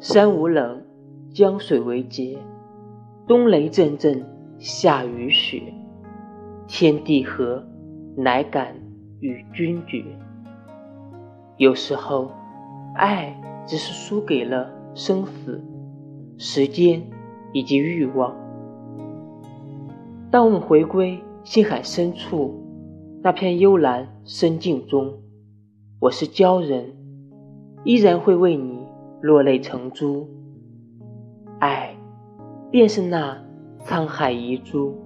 山无冷，江水为竭，冬雷阵阵，夏雨雪，天地合，乃敢与君绝。有时候，爱只是输给了生死、时间以及欲望。当我们回归心海深处那片幽蓝深境中，我是鲛人，依然会为你落泪成珠。爱，便是那沧海遗珠。